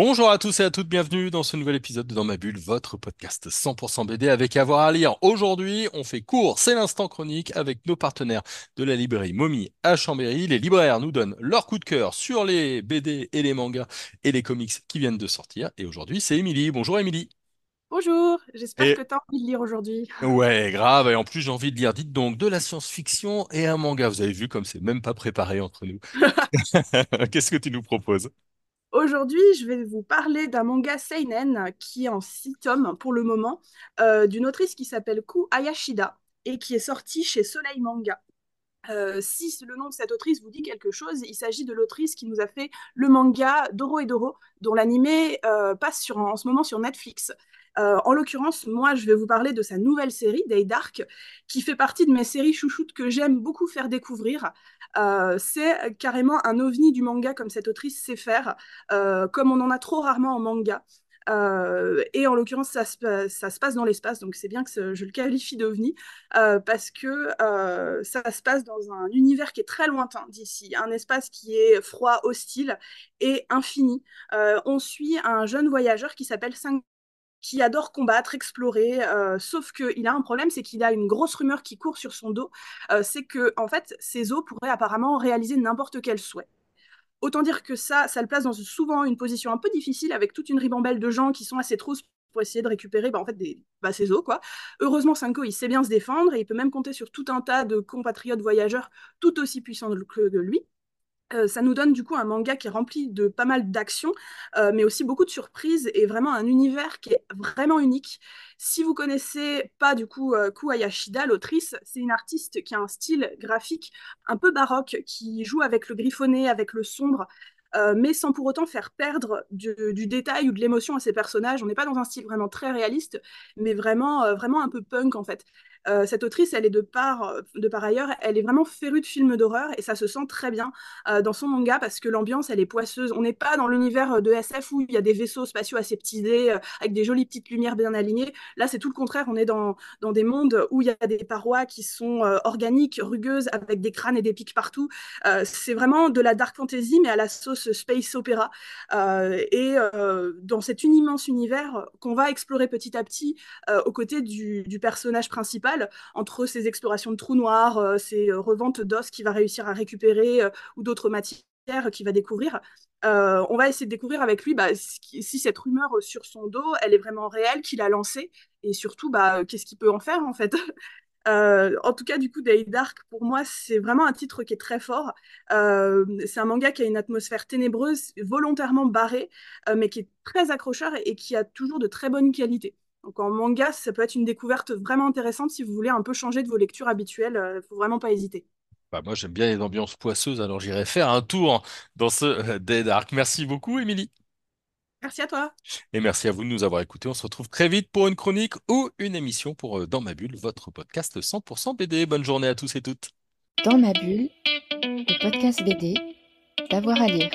Bonjour à tous et à toutes, bienvenue dans ce nouvel épisode de Dans ma bulle, votre podcast 100% BD avec avoir à lire. Aujourd'hui, on fait court, c'est l'instant chronique avec nos partenaires de la librairie Mommy à Chambéry. Les libraires nous donnent leur coup de cœur sur les BD et les mangas et les comics qui viennent de sortir. Et aujourd'hui, c'est Émilie. Bonjour Émilie. Bonjour, j'espère Et que tu as envie de lire aujourd'hui. ouais, grave. Et en plus, j'ai envie de lire, dites donc, de la science-fiction et un manga. Vous avez vu comme c'est même pas préparé entre nous. Qu'est-ce que tu nous proposes? Aujourd'hui, je vais vous parler d'un manga seinen qui est en six tomes pour le moment, euh, d'une autrice qui s'appelle Ku Hayashida et qui est sortie chez Soleil Manga. Euh, si le nom de cette autrice vous dit quelque chose, il s'agit de l'autrice qui nous a fait le manga Doro et Doro, dont l'animé euh, passe en ce moment sur Netflix. Euh, en l'occurrence, moi, je vais vous parler de sa nouvelle série, Day Dark, qui fait partie de mes séries chouchoutes que j'aime beaucoup faire découvrir. Euh, c'est carrément un ovni du manga comme cette autrice sait faire, euh, comme on en a trop rarement en manga. Euh, et en l'occurrence, ça, se passe dans l'espace, donc c'est bien que je le qualifie d'ovni, parce que ça se passe dans un univers qui est très lointain d'ici, un espace qui est froid, hostile et infini. On suit un jeune voyageur qui s'appelle qui adore combattre, explorer, euh, sauf qu'il a un problème, c'est qu'il a une grosse rumeur qui court sur son dos, euh, c'est que en fait, ses os pourraient apparemment réaliser n'importe quel souhait. Autant dire que ça, ça le place dans souvent une position un peu difficile avec toute une ribambelle de gens qui sont assez trousses pour essayer de récupérer bah, en fait des, bah, ses os quoi. Heureusement Cinco il sait bien se défendre et il peut même compter sur tout un tas de compatriotes voyageurs tout aussi puissants que lui. Euh, ça nous donne du coup un manga qui est rempli de pas mal d'actions, euh, mais aussi beaucoup de surprises et vraiment un univers qui est vraiment unique. Si vous connaissez pas du coup euh, Ku l'autrice, c'est une artiste qui a un style graphique un peu baroque, qui joue avec le griffonné, avec le sombre, euh, mais sans pour autant faire perdre du, du détail ou de l'émotion à ses personnages. On n'est pas dans un style vraiment très réaliste, mais vraiment, vraiment un peu punk en fait. Euh, cette autrice, elle est de part, de par ailleurs, elle est vraiment férue de films d'horreur et ça se sent très bien euh, dans son manga parce que l'ambiance, elle est poisseuse. On n'est pas dans l'univers de SF où il y a des vaisseaux spatiaux aseptisés euh, avec des jolies petites lumières bien alignées. Là, c'est tout le contraire. On est dans, des mondes où il y a des parois qui sont euh, organiques, rugueuses, avec des crânes et des pics partout. Euh, c'est vraiment de la dark fantasy, mais à la sauce space opéra. Euh, et euh, dans cet immense univers qu'on va explorer petit à petit euh, aux côtés du personnage principal, entre ses explorations de trous noirs, euh, ses euh, reventes d'os qu'il va réussir à récupérer euh, ou d'autres matières qu'il va découvrir. Euh, on va essayer de découvrir avec lui bah, si, cette rumeur sur son dos, elle est vraiment réelle, qu'il a lancée, et surtout, bah, qu'est-ce qu'il peut en faire en fait? Euh, en tout cas, du coup, Day Dark, pour moi, c'est vraiment un titre qui est très fort. Euh, c'est un manga qui a une atmosphère ténébreuse, volontairement barrée, euh, mais qui est très accrocheur et qui a toujours de très bonnes qualités. Donc en manga, ça peut être une découverte vraiment intéressante si vous voulez un peu changer de vos lectures habituelles. Il faut vraiment pas hésiter. Bah, moi, j'aime bien les ambiances poisseuses, alors j'irai faire un tour dans ce euh, Dead Arc. Merci beaucoup, Émilie. Merci à toi. Et merci à vous de nous avoir écoutés. On se retrouve très vite pour une chronique ou une émission pour euh, Dans ma bulle, votre podcast 100% BD. Bonne journée à tous et toutes. Dans ma bulle, le podcast BD, d'avoir à lire.